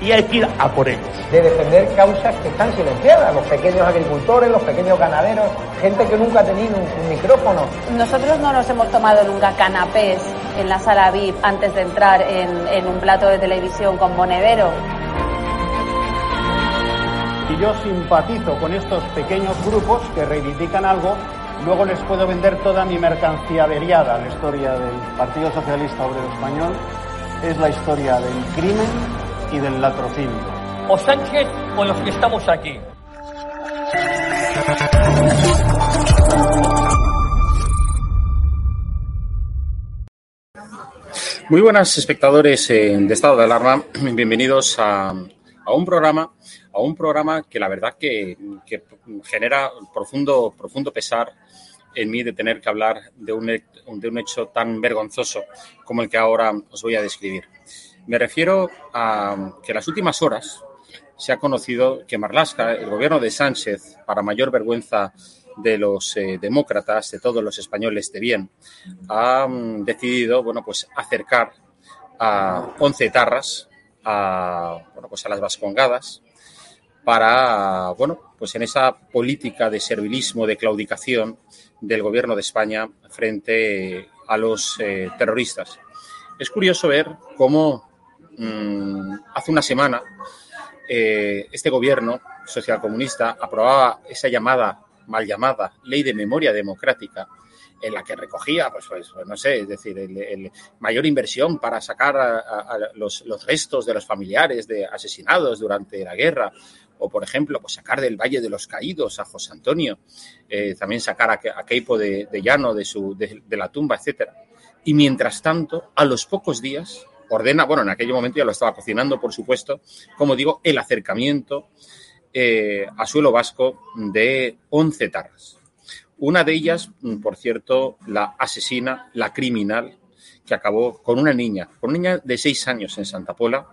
Y hay que ir a por ellos. De defender causas que están silenciadas, los pequeños agricultores, los pequeños ganaderos, gente que nunca ha tenido un, un micrófono. Nosotros no nos hemos tomado nunca canapés en la sala VIP antes de entrar en, en un plato de televisión con Monedero. Si yo simpatizo con estos pequeños grupos que reivindican algo, luego les puedo vender toda mi mercancía averiada. La historia del Partido Socialista Obrero Español es la historia del crimen y del latrocinio. O Sánchez o los que estamos aquí. Muy buenas espectadores eh, de Estado de Alarma, bienvenidos a, a un programa, a un programa que la verdad que, que genera profundo, profundo pesar en mí de tener que hablar de un, de un hecho tan vergonzoso como el que ahora os voy a describir. Me refiero a que en las últimas horas se ha conocido que Marlaska, el gobierno de Sánchez, para mayor vergüenza de los eh, demócratas, de todos los españoles de bien, ha mm, decidido bueno, pues acercar a 11 tarras a, bueno, pues a las vascongadas para, bueno, pues en esa política de servilismo, de claudicación del gobierno de España frente a los eh, terroristas. Es curioso ver cómo mm, hace una semana eh, este gobierno socialcomunista aprobaba esa llamada, mal llamada, ley de memoria democrática, en la que recogía, pues, pues, pues, no sé, es decir, el, mayor inversión para sacar los, restos de los familiares de asesinados durante la guerra, o por ejemplo, pues sacar del Valle de los Caídos a José Antonio, eh, también sacar a, a Keipo de, de Llano de, su, de, de la tumba, etcétera. Y mientras tanto, a los pocos días, ordena, bueno, en aquel momento ya lo estaba cocinando, por supuesto, como digo, el acercamiento eh, a suelo vasco de 11 tarras. Una de ellas, mm, por cierto, la asesina, la criminal, que acabó con una niña, con una niña de seis años en Santa Pola,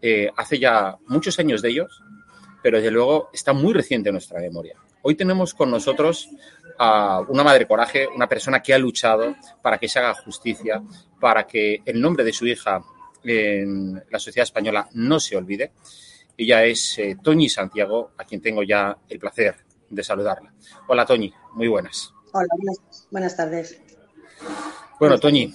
eh, hace ya muchos años de ellos, pero desde luego está muy reciente en nuestra memoria. Hoy tenemos con nosotros a una madre coraje, una persona que ha luchado para que se haga justicia, para que el nombre de su hija en la sociedad española no se olvide. Ella es eh, Toñi Santiago, a quien tengo ya el placer de saludarla. Hola Toñi, muy buenas. Hola, buenas, buenas tardes. Bueno, Toñi,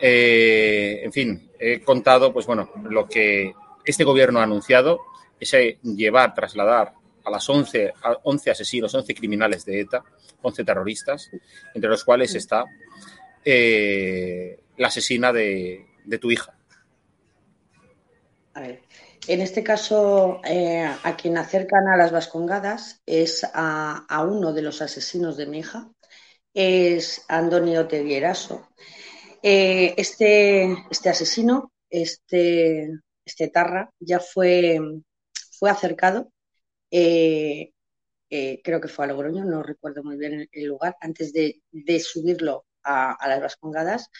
eh, en fin, he contado, pues bueno, lo que este gobierno ha anunciado, ese llevar, trasladar a las 11, a 11 asesinos, 11 criminales de ETA, 11 terroristas, entre los cuales está eh, la asesina de, de tu hija. A ver, en este caso, eh, a quien acercan a las vascongadas es a, a uno de los asesinos de mi hija, es Antonio Tevieraso. Eh, este, este asesino, este, este Tarra, ya fue, fue acercado, eh, eh, creo que fue a Logroño, no recuerdo muy bien el, lugar, antes de, subirlo a, las vascongadas,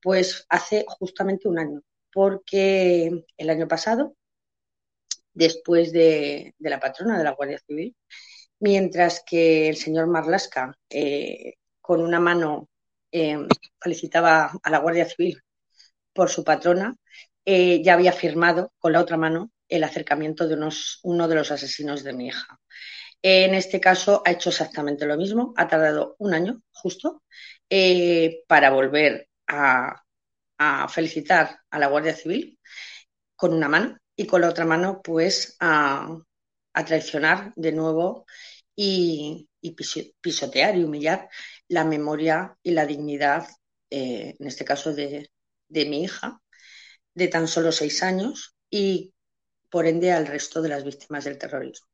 pues hace justamente un año, porque el año pasado, después de, la patrona de la Guardia Civil, mientras que el señor Marlasca, eh, con una mano, felicitaba a la Guardia Civil por su patrona, ya había firmado con la otra mano el acercamiento de unos, uno de los asesinos de mi hija. En este caso ha hecho exactamente lo mismo, ha tardado un año justo eh, para volver a, felicitar a la Guardia Civil con una mano y con la otra mano pues a, traicionar de nuevo y, pisotear y humillar la memoria y la dignidad, eh, en este caso de, mi hija, de tan solo seis años y por ende al resto de las víctimas del terrorismo.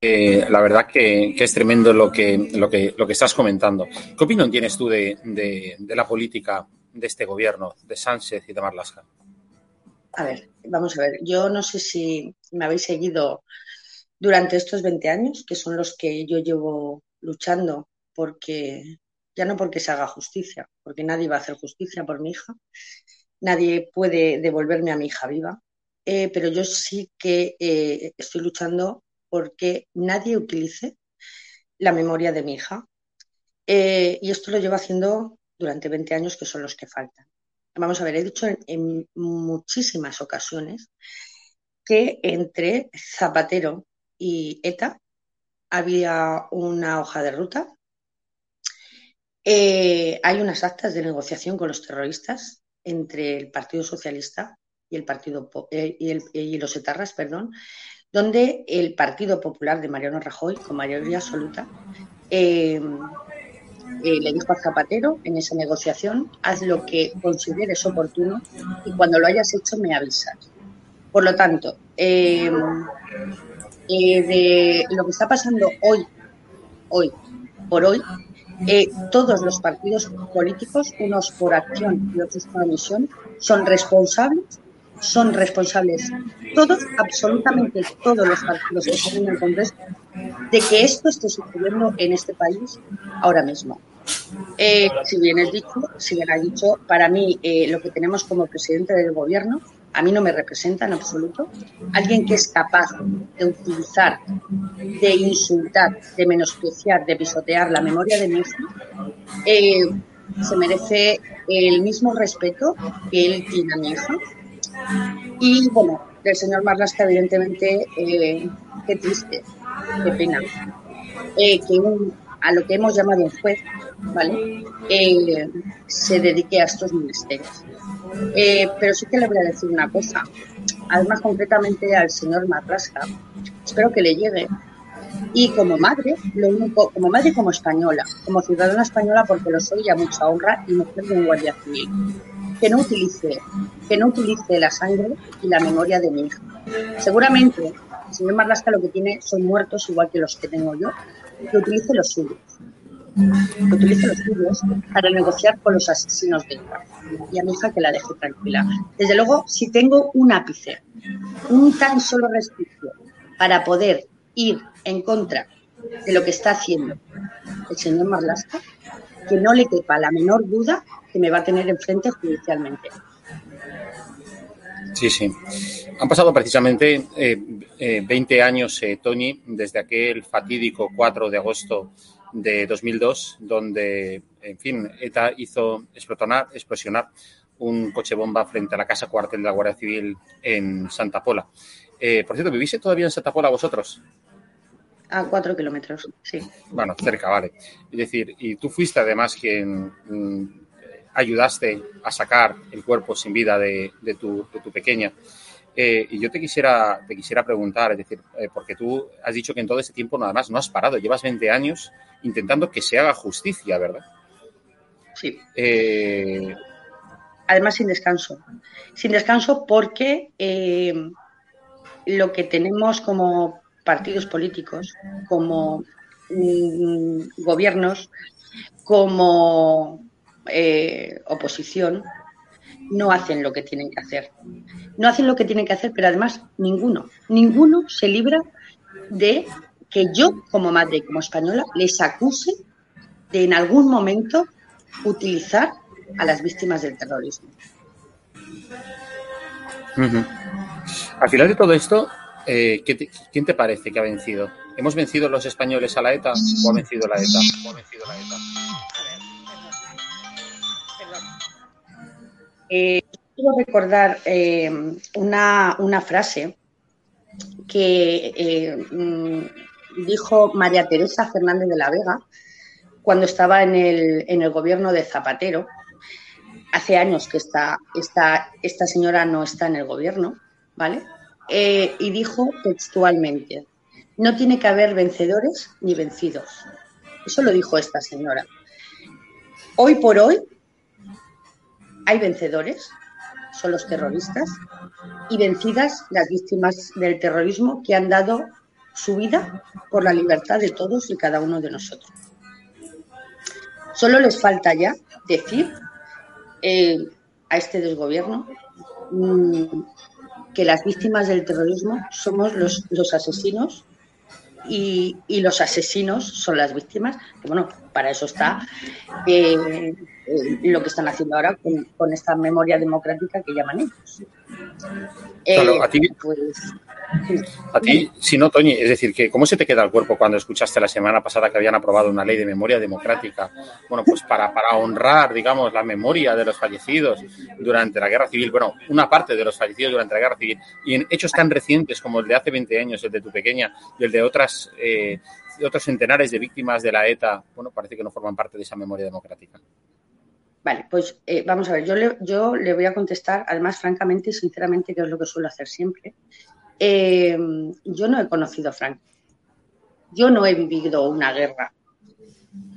la verdad que, es tremendo lo que, lo, que, lo que estás comentando. ¿Qué opinión tienes tú de, la política de este gobierno, de Sánchez y de Marlaska? A ver, vamos a ver. Yo no sé si me habéis seguido durante estos 20 años, que son los que yo llevo luchando porque, ya no porque se haga justicia, porque nadie va a hacer justicia por mi hija, nadie puede devolverme a mi hija viva, eh, pero yo sí que eh, estoy luchando porque nadie utilice la memoria de mi hija. Eh, y esto lo llevo haciendo durante 20 años, que son los que faltan. Vamos a ver, he dicho en, muchísimas ocasiones que entre Zapatero y ETA había una hoja de ruta. Hay unas actas de negociación con los terroristas entre el Partido Socialista y el Partido eh, y, y, los etarras, perdón, donde el Partido Popular de Mariano Rajoy, con mayoría absoluta, eh, eh, le dijo a Zapatero en esa negociación, haz lo que consideres oportuno y cuando lo hayas hecho me avisas. Por lo tanto, eh, de lo que está pasando hoy, hoy, por hoy, todos los partidos políticos, unos por acción y otros por omisión, son responsables son responsables todos, absolutamente todos los partidos que están en el Congreso, de que esto esté sucediendo en este país ahora mismo. Eh, si bien es dicho, si bien ha dicho, para mí eh, lo que tenemos como presidente del gobierno, a mí no me representa en absoluto. Alguien que es capaz de utilizar, de insultar, de menospreciar, de pisotear la memoria de hija, eh, se merece el mismo respeto que él tiene a mi hija y bueno, el señor Marlasca, evidentemente, eh, qué triste, qué pena, eh, que a lo que hemos llamado un juez, ¿vale? Eh, se dedique a estos ministerios. pero sí que le voy a decir una cosa, además concretamente al señor Marlasca, espero que le llegue. Y como madre, lo único, como madre como española, como ciudadana española porque lo soy a mucha honra y mujer de un guardia civil que no utilice, que no utilice la sangre y la memoria de mi hija. Seguramente el señor Marlasca lo que tiene son muertos igual que los que tengo yo, que utilice los suyos. Que utilice los suyos para negociar con los asesinos de hija. Y a mi hija que la deje tranquila. Desde luego, si tengo un ápice, un tan solo resquicio para poder ir en contra de lo que está haciendo el señor Marlasca, que no le quepa la menor duda que me va a tener enfrente judicialmente. Sí, sí. Han pasado precisamente eh, 20 eh, años, eh, Tony, desde aquel fatídico 4 de agosto de 2002, donde, en fin, ETA hizo explosionar, explosionar un coche bomba frente a la casa cuartel de la Guardia Civil en Santa Pola. Eh, por cierto, ¿vivís todavía en Santa Pola vosotros? A cuatro kilómetros, sí. Bueno, cerca, vale. Es decir, y tú fuiste además quien mm, ayudaste a sacar el cuerpo sin vida de, tu, pequeña. Eh, y yo te quisiera, te quisiera preguntar, es decir, eh, porque tú has dicho que en todo este tiempo nada más no has parado, llevas 20 años intentando que se haga justicia, ¿verdad? Sí. Eh, Además, sin descanso. Sin descanso porque lo que tenemos como partidos políticos, como mm, gobiernos, como eh, oposición no hacen lo que tienen que hacer. No hacen lo que tienen que hacer, pero además ninguno, ninguno se libra de que yo, como madre y como española, les acuse de en algún momento utilizar a las víctimas del terrorismo. Al final de todo esto, eh, ¿quién te parece que ha vencido? ¿Hemos vencido los españoles a la ETA o ha vencido la ETA? ¿O ha vencido la ETA? Eh, quiero recordar eh, una, frase que eh, mm, dijo María Teresa Fernández de la Vega cuando estaba en el, en el gobierno de Zapatero. Hace años que esta, esta, esta señora no está en el gobierno, ¿vale? eh, y dijo textualmente, no tiene que haber vencedores ni vencidos. Eso lo dijo esta señora. Hoy por hoy hay vencedores, son los terroristas, y vencidas las víctimas del terrorismo que han dado su vida por la libertad de todos y cada uno de nosotros. Solo les falta ya decir eh, a este desgobierno mm, que las víctimas del terrorismo somos los, asesinos y, los asesinos son las víctimas. Bueno, para eso está eh, lo que están haciendo ahora con, con, esta memoria democrática que llaman ellos. Claro, eh, a ti, pues, a ti, si no, Toñi, es decir, que ¿cómo se te queda el cuerpo cuando escuchaste la semana pasada que habían aprobado una ley de memoria democrática? Bueno, pues para, para honrar, digamos, la memoria de los fallecidos durante la guerra civil, bueno, una parte de los fallecidos durante la guerra civil, y en hechos tan recientes como el de hace 20 años, el de tu pequeña, y el de otras, eh, otros centenares de víctimas de la ETA, bueno, parece que no forman parte de esa memoria democrática. Vale, pues eh, vamos a ver, yo le, yo le voy a contestar, además, francamente y sinceramente, que es lo que suelo hacer siempre. Eh, yo no he conocido a Franco. Yo no he vivido una guerra.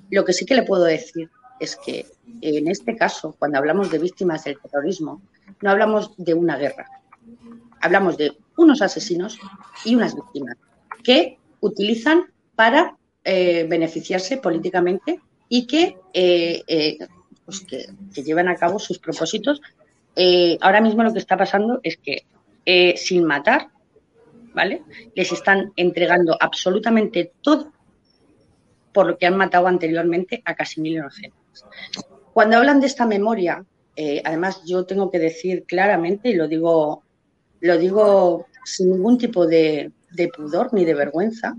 Lo que sí que le puedo decir es que en este caso, cuando hablamos de víctimas del terrorismo, no hablamos de una guerra. Hablamos de unos asesinos y unas víctimas que utilizan para eh, beneficiarse políticamente y que pues que, que, llevan a cabo sus propósitos. Eh, ahora mismo lo que está pasando es que eh, sin matar, ¿vale? Les están entregando absolutamente todo por lo que han matado anteriormente a casi mil inocentes. Cuando hablan de esta memoria, eh, además yo tengo que decir claramente, y lo digo, lo digo sin ningún tipo de, de pudor ni de vergüenza,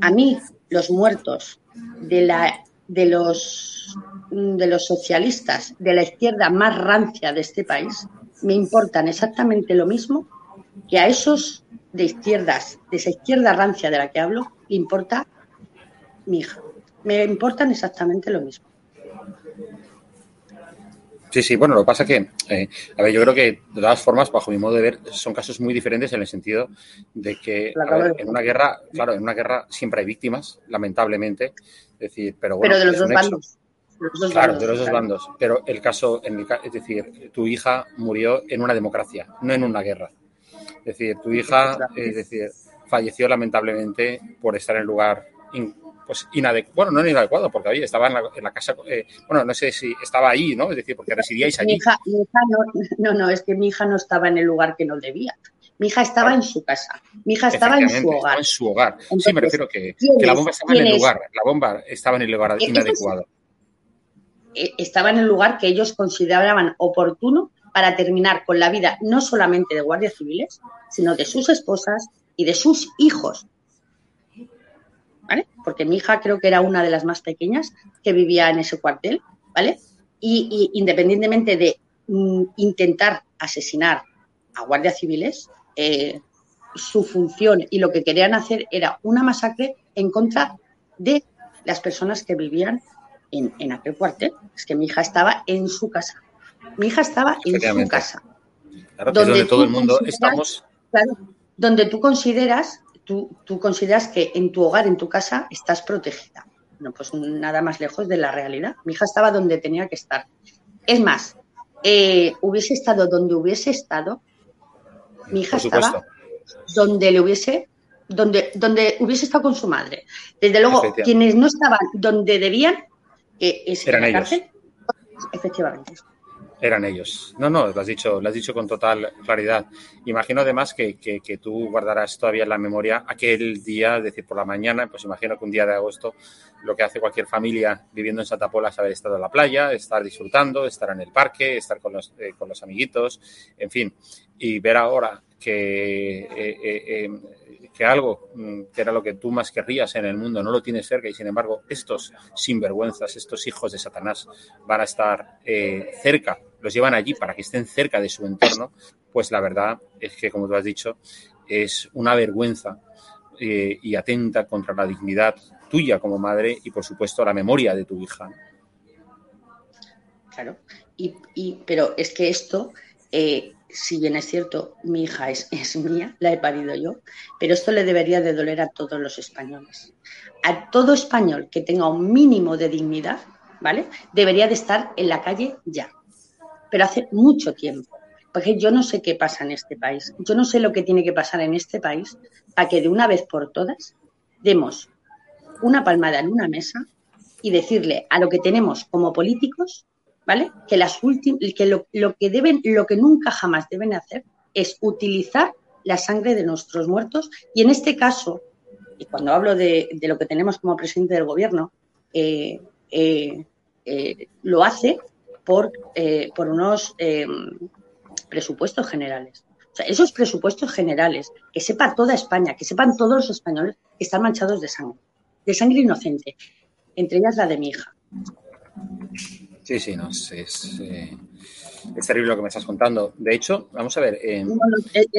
a mí los muertos de la de los, de los socialistas de la izquierda más rancia de este país me importan exactamente lo mismo que a esos de izquierdas, de esa izquierda rancia de la que hablo, le importa mi hija. Me importan exactamente lo mismo. Sí, sí, bueno, lo que pasa que, eh, a ver, yo creo que de todas formas, bajo mi modo de ver, son casos muy diferentes en el sentido de que ver, en una guerra, claro, en una guerra siempre hay víctimas, lamentablemente, es decir, pero bueno. Pero de los dos bandos. Los claro, bandos, de los dos claro. bandos. Pero el caso, en mi, es decir, tu hija murió en una democracia, no en una guerra. Es decir, tu hija, es decir, falleció lamentablemente por estar en el lugar pues inadecuado, bueno, no inadecuado, porque oye, estaba en la, en la casa, eh, bueno, no sé si estaba ahí, ¿no? Es decir, porque residíais allí. Mi hija, mi hija no, no, no, es que mi hija no estaba en el lugar que no debía. Mi hija estaba claro. en su casa. Mi hija estaba en su hogar. en su hogar. Entonces, sí, me refiero que, que la bomba estaba en el lugar. La bomba estaba en el lugar inadecuado. Eh, estaba en el lugar que ellos consideraban oportuno para terminar con la vida no solamente de guardias civiles, sino de sus esposas y de sus hijos. ¿Vale? Porque mi hija creo que era una de las más pequeñas que vivía en ese cuartel, ¿vale? Y, y independientemente de mm, intentar asesinar a guardias civiles, eh, su función y lo que querían hacer era una masacre en contra de las personas que vivían en, en aquel cuartel. Es que mi hija estaba en su casa. Mi hija estaba en su casa. Claro, donde, donde todo el mundo estamos. Claro, donde tú consideras, tú, tú consideras que en tu hogar, en tu casa, estás protegida. No, pues nada más lejos de la realidad. Mi hija estaba donde tenía que estar. Es más, eh, hubiese estado donde hubiese estado, mi hija estaba donde le hubiese, donde, donde hubiese estado con su madre. Desde luego, quienes no estaban donde debían, eh, es Eran en la cárcel, ellos. efectivamente. Eran ellos. No, no, lo has dicho, lo has dicho con total claridad. Imagino además que, que, tú guardarás todavía en la memoria aquel día, es decir, por la mañana, pues imagino que un día de agosto, lo que hace cualquier familia viviendo en Santa Pola es haber estado en la playa, estar disfrutando, estar en el parque, estar con los, eh, con los amiguitos, en fin. Y ver ahora que, eh, eh, que algo mm, que era lo que tú más querrías en el mundo no lo tienes cerca y sin embargo estos sinvergüenzas, estos hijos de Satanás van a estar cerca, los llevan allí para que estén cerca de su entorno, pues la verdad es que, como tú has dicho, es una vergüenza eh, y atenta contra la dignidad tuya como madre y, por supuesto, la memoria de tu hija. Claro, y, y pero es que esto eh, si bien es cierto, mi hija es, es mía, la he parido yo, pero esto le debería de doler a todos los españoles. A todo español que tenga un mínimo de dignidad, ¿vale? Debería de estar en la calle ya. Pero hace mucho tiempo. Porque yo no sé qué pasa en este país. Yo no sé lo que tiene que pasar en este país para que de una vez por todas demos una palmada en una mesa y decirle a lo que tenemos como políticos ¿vale? Que las que lo, que deben, lo que nunca jamás deben hacer es utilizar la sangre de nuestros muertos y en este caso, y cuando hablo de, lo que tenemos como presidente del gobierno, eh, eh, eh, lo hace por, por unos presupuestos generales. O sea, esos presupuestos generales, que sepa toda España, que sepan todos los españoles que están manchados de sangre, de sangre inocente, entre ellas la de mi hija. Sí, sí, no, es, eh, es, terrible lo que me estás contando. De hecho, vamos a ver. es,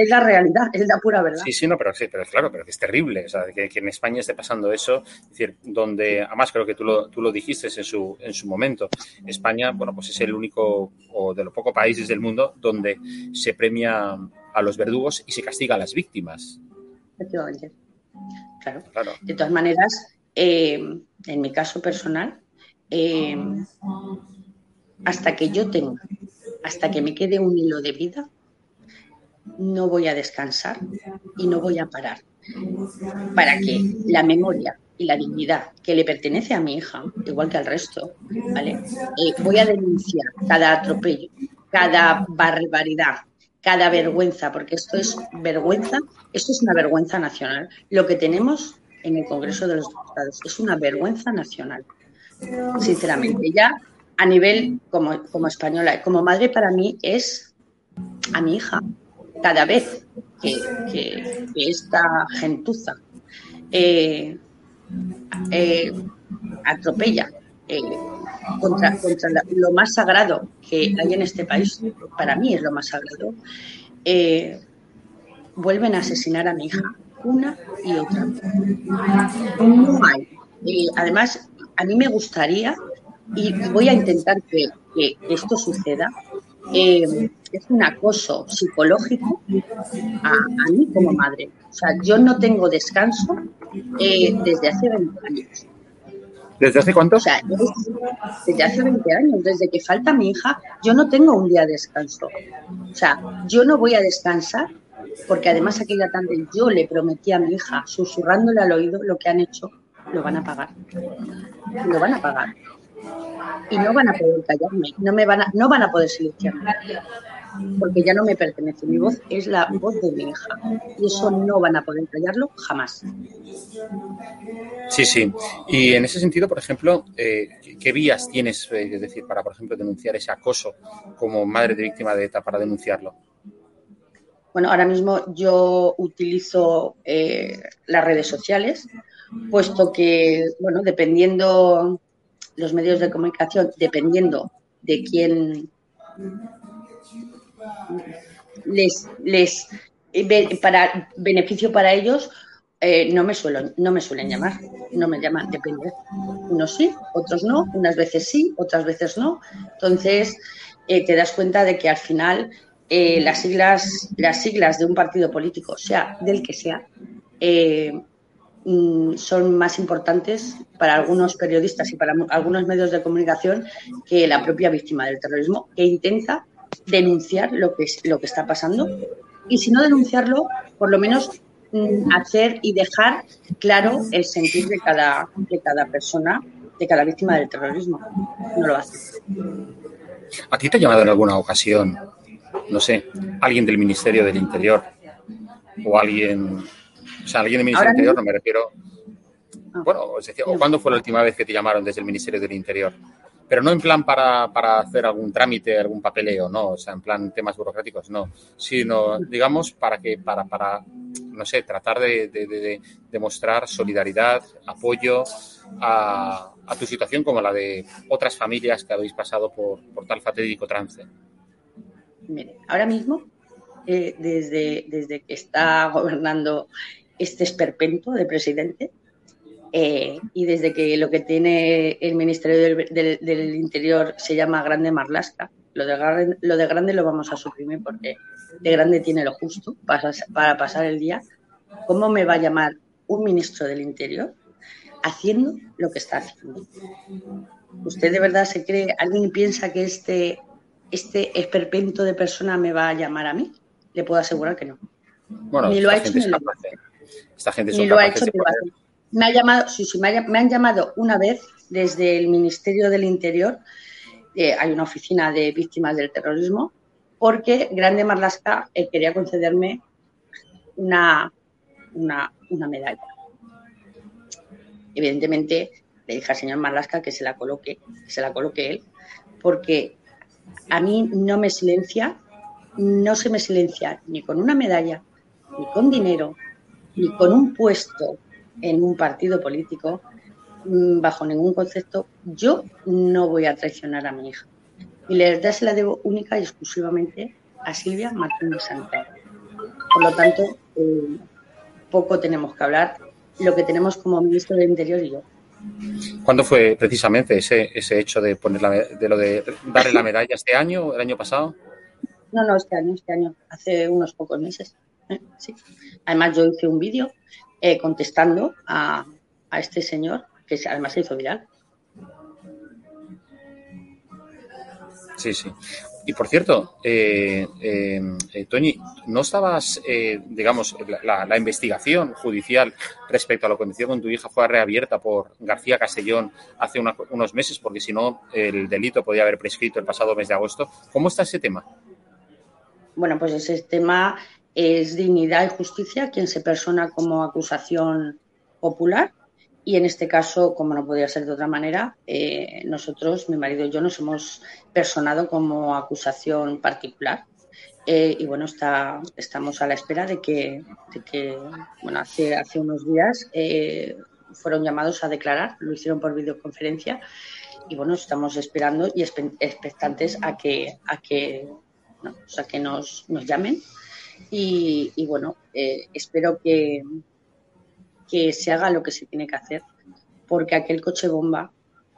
la realidad, es la pura verdad. Sí, sí, no, pero sí, pero claro, pero es terrible. O sea, que, en España esté pasando eso. Es decir, donde, además creo que tú lo, tú lo dijiste en su, en su momento. España, bueno, pues es el único o de los pocos países del mundo donde se premia a los verdugos y se castiga a las víctimas. Efectivamente. Claro. claro. De todas maneras, eh, en mi caso personal, eh, hasta que yo tenga, hasta que me quede un hilo de vida, no voy a descansar y no voy a parar. Para que la memoria y la dignidad que le pertenece a mi hija, igual que al resto, ¿vale? Eh, voy a denunciar cada atropello, cada barbaridad, cada vergüenza, porque esto es vergüenza, esto es una vergüenza nacional. Lo que tenemos en el Congreso de los Diputados es una vergüenza nacional, sinceramente. Ya a nivel como, como española, como madre para mí es a mi hija. Cada vez que, esta gentuza eh, eh, atropella eh, contra, contra lo más sagrado que hay en este país, para mí es lo más sagrado, vuelven a asesinar a mi hija una y otra. No hay. además, a mí me gustaría y voy a intentar que, esto suceda, eh, es un acoso psicológico a, mí como madre. O sea, yo no tengo descanso eh, desde hace 20 años. ¿Desde hace cuánto? O sea, desde hace 20 años, desde que falta mi hija, yo no tengo un día de descanso. O sea, yo no voy a descansar porque además aquella tarde yo le prometí a mi hija, susurrándole al oído lo que han hecho, lo van a pagar. Lo van a pagar y no van a poder callarme, no, me van, a, no van a poder silenciarme, porque ya no me pertenece. Mi voz es la voz de mi hija y eso no van a poder callarlo jamás. Sí, sí. Y en ese sentido, por ejemplo, eh, ¿qué vías tienes, eh, es decir, para, por ejemplo, denunciar ese acoso como madre de víctima de ETA, para denunciarlo? Bueno, ahora mismo yo utilizo eh, las redes sociales, puesto que, bueno, dependiendo los medios de comunicación, dependiendo de quién les, les para beneficio para ellos, eh, no, me suelen, no me suelen llamar, no me llaman, depende. Unos sí, otros no, unas veces sí, otras veces no. Entonces, eh, te das cuenta de que al final eh, las, siglas, las siglas de un partido político, sea del que sea, son más importantes para algunos periodistas y para algunos medios de comunicación que la propia víctima del terrorismo, que intenta denunciar lo que, lo que está pasando y si no denunciarlo, por lo menos mm, hacer y dejar claro el sentir de cada, de cada persona, de cada víctima del terrorismo. No lo hace. ¿A ti te ha llamado en alguna ocasión, no sé, alguien del Ministerio del Interior o alguien o sea, alguien del Ministerio del Interior, no me refiero. Ah. Bueno, es decir, ¿o cuándo fue la última vez que te llamaron desde el Ministerio del Interior? Pero no en plan para, para hacer algún trámite, algún papeleo, no, o sea, en plan temas burocráticos, no, sino, digamos, para que, para, para no sé, tratar de, de, de, mostrar solidaridad, apoyo a, a, tu situación como la de otras familias que habéis pasado por, por tal fatídico trance. Mire, ahora mismo, eh, desde, desde que está gobernando este esperpento de presidente. Eh, y desde que lo que tiene el Ministerio del, Interior se llama Grande Marlasca, Lo de, grande, lo de grande lo vamos a suprimir porque de grande tiene lo justo para, para pasar el día. ¿Cómo me va a llamar un ministro del Interior haciendo lo que está haciendo? ¿Usted de verdad se cree, alguien piensa que este, este esperpento de persona me va a llamar a mí? Le puedo asegurar que no. Bueno, ni lo ha hecho ni lo, esta gente ni lo ha hecho hace. Me, ha llamado, sí, sí, me, ha, me, han llamado una vez desde el Ministerio del Interior, eh, hay una oficina de víctimas del terrorismo, porque Grande Marlasca eh, quería concederme una, una, una, medalla. Evidentemente, le dije al señor Marlasca que se la coloque, que se la coloque él, porque a mí no me silencia, no se me silencia ni con una medalla, ni con dinero, ni con un puesto en un partido político, mm, bajo ningún concepto, yo no voy a traicionar a mi hija. Y la verdad se la debo única y exclusivamente a Silvia Martínez Santander. Por lo tanto, eh, poco tenemos que hablar, lo que tenemos como ministro del Interior y yo. ¿Cuándo fue precisamente ese, ese hecho de poner la, de lo de darle la medalla este año, o el año pasado? No, no, este año, este año, hace unos pocos meses. ¿Eh? Sí. Además, yo hice un vídeo eh, contestando a, a, este señor, que además se hizo viral. Sí, sí. Y por cierto, eh, Toñi, ¿no estabas, digamos, la, la, investigación judicial respecto a lo que con tu hija fue reabierta por García Castellón hace una, unos meses? Porque si no, el delito podía haber prescrito el pasado mes de agosto. ¿Cómo está ese tema? Bueno, pues ese tema es dignidad y justicia quien se persona como acusación popular. Y en este caso, como no podía ser de otra manera, eh, nosotros, mi marido y yo, nos hemos personado como acusación particular. Eh, y bueno, está, estamos a la espera de que, de que bueno, hace, hace unos días eh, fueron llamados a declarar, lo hicieron por videoconferencia. Y bueno, estamos esperando y expectantes a que, a que, o sea, que nos, nos llamen y, bueno, eh, espero que, que se haga lo que se tiene que hacer, porque aquel coche bomba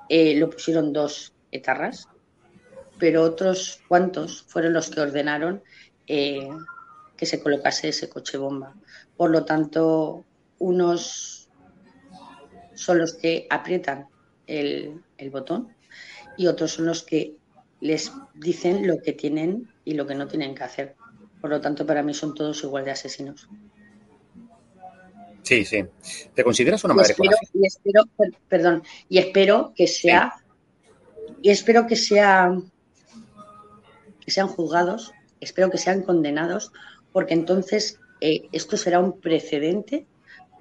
eh, lo pusieron dos etarras, pero otros cuantos fueron los que ordenaron eh, que se colocase ese coche bomba. Por lo tanto, unos son los que aprietan el botón y otros son los que les dicen lo que tienen y lo que no tienen que hacer. Por lo tanto, para mí son todos igual de asesinos. Sí, sí. ¿Te consideras una madre y espero, y espero, perdón, y espero que sea, sí. y espero que sea, que sean juzgados, espero que sean condenados, porque entonces eh, esto será un precedente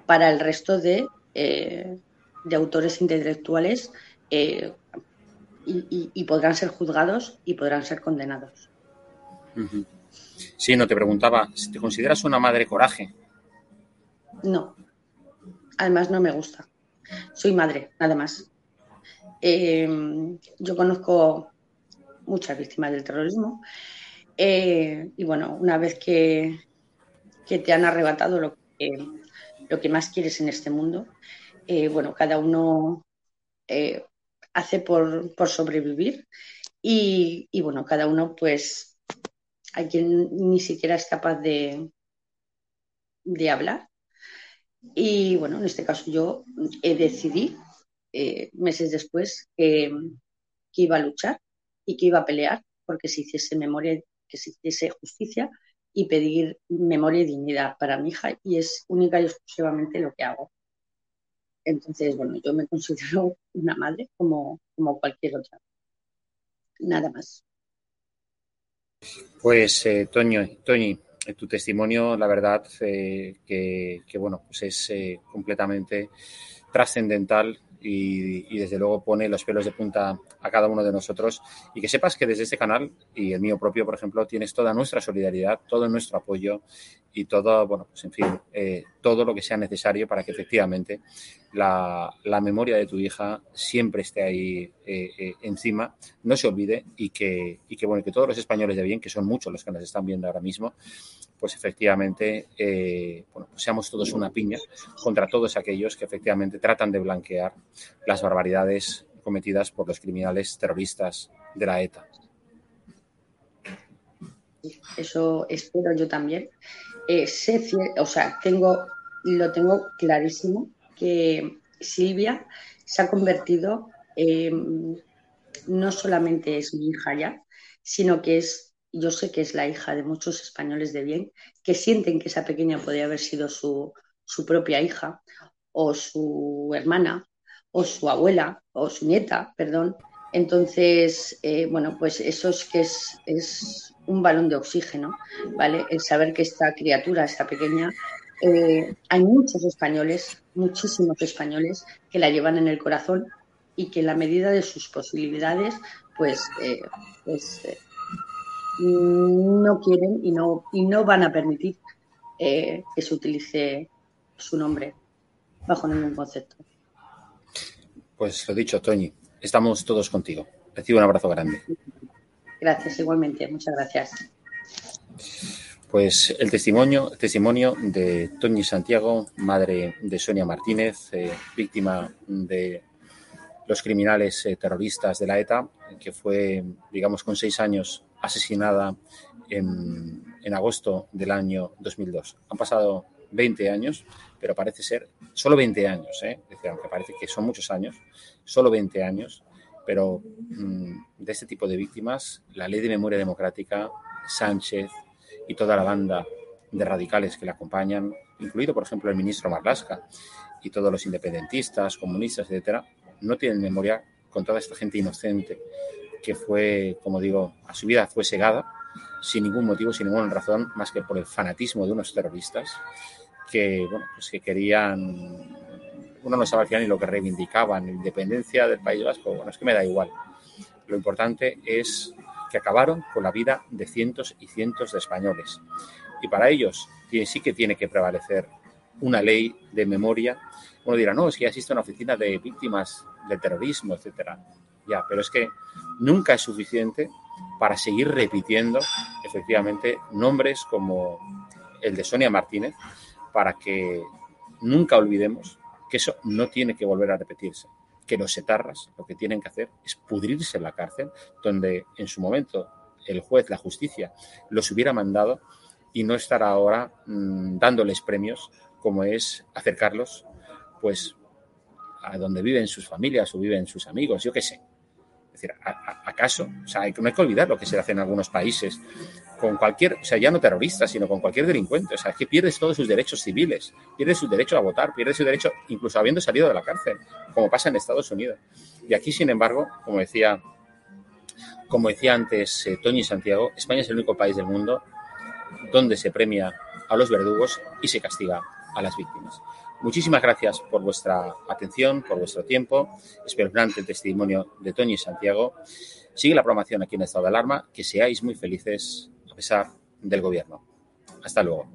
para el resto de, eh, de autores intelectuales eh, y, y, y, podrán ser juzgados y podrán ser condenados. Uh -huh. Sí, no te preguntaba, ¿te consideras una madre coraje? No, además no me gusta. Soy madre, nada más. Eh, yo conozco muchas víctimas del terrorismo eh, y bueno, una vez que, que te han arrebatado lo que, lo que, más quieres en este mundo, eh, bueno, cada uno eh, hace por, por sobrevivir y, y, bueno, cada uno pues hay quien ni siquiera es capaz de, de hablar y bueno, en este caso yo eh, decidí eh, meses después que, que, iba a luchar y que iba a pelear porque se hiciese memoria, que se hiciese justicia y pedir memoria y dignidad para mi hija y es única y exclusivamente lo que hago. Entonces, bueno, yo me considero una madre como, como cualquier otra. Nada más. Pues, eh, Toño, tu testimonio, la verdad, eh, que, que, bueno, pues es eh, completamente trascendental y, y, desde luego pone los pelos de punta a cada uno de nosotros. Y que sepas que desde este canal y el mío propio, por ejemplo, tienes toda nuestra solidaridad, todo nuestro apoyo y todo, bueno, pues en fin, eh, todo lo que sea necesario para que efectivamente la, la memoria de tu hija siempre esté ahí eh, eh, encima, no se olvide y que, y que, bueno, que todos los españoles de bien, que son muchos los que nos están viendo ahora mismo, pues efectivamente, eh, bueno, pues seamos todos una piña contra todos aquellos que efectivamente tratan de blanquear las barbaridades cometidas por los criminales terroristas de la ETA. Eso espero yo también. Eh, sé, o sea, tengo, lo tengo clarísimo que Silvia se ha convertido, no solamente es mi hija ya, sino que es, yo sé que es la hija de muchos españoles de bien que sienten que esa pequeña podría haber sido su, su propia hija o su hermana o su abuela o su nieta, perdón. Entonces, eh, bueno, pues eso es que es, un balón de oxígeno, ¿vale? El saber que esta criatura, esta pequeña, eh, hay muchos españoles, muchísimos españoles que la llevan en el corazón y que en la medida de sus posibilidades, pues, eh, pues no quieren y no, y no van a permitir que se utilice su nombre bajo ningún concepto. Pues lo dicho, Toñi, estamos todos contigo. Recibo un abrazo grande. Gracias, igualmente. Muchas gracias. Pues el testimonio, testimonio de Toñi Santiago, madre de Sonia Martínez, eh, víctima de los criminales eh, terroristas de la ETA, que fue, digamos, con seis años asesinada en, en agosto del año 2002. Han pasado 20 años, pero parece ser solo 20 años, ¿eh? decir, aunque parece que son muchos años, solo 20 años, pero mm, de este tipo de víctimas, la Ley de Memoria Democrática, Sánchez y toda la banda de radicales que la acompañan, incluido, por ejemplo, el ministro Marlasca y todos los independentistas, comunistas, etcétera, no tienen memoria con toda esta gente inocente que fue, como digo, a su vida fue segada sin ningún motivo, sin ninguna razón, más que por el fanatismo de unos terroristas que, bueno, pues que querían, uno no sabía ni lo que reivindicaban, independencia del País Vasco, bueno, es que me da igual. Lo importante es que acabaron con la vida de cientos y cientos de españoles. Y para ellos sí que tiene que prevalecer una ley de memoria. Uno dirá, no, es que ya existe una oficina de víctimas del terrorismo, etcétera. Ya, pero es que nunca es suficiente para seguir repitiendo efectivamente nombres como el de Sonia Martínez, para que nunca olvidemos que eso no tiene que volver a repetirse, que los etarras lo que tienen que hacer es pudrirse en la cárcel, donde en su momento el juez, la justicia, los hubiera mandado y no estar ahora mm, dándoles premios como es acercarlos pues a donde viven sus familias o viven sus amigos, yo qué sé. Es decir, ¿acaso? O sea, no hay que olvidar lo que se hace en algunos países con cualquier, o sea, ya no terrorista, sino con cualquier delincuente. O sea, es que pierdes todos sus derechos civiles, pierdes su derecho a votar, pierdes su derecho incluso habiendo salido de la cárcel, como pasa en Estados Unidos. Y aquí, sin embargo, como decía, como decía antes eh, Toñi Santiago, España es el único país del mundo donde se premia a los verdugos y se castiga a las víctimas. Muchísimas gracias por vuestra atención, por vuestro tiempo. Esperante el testimonio de Toñi Santiago. Sigue la programación aquí en Estado de Alarma. Que seáis muy felices a pesar del gobierno. Hasta luego.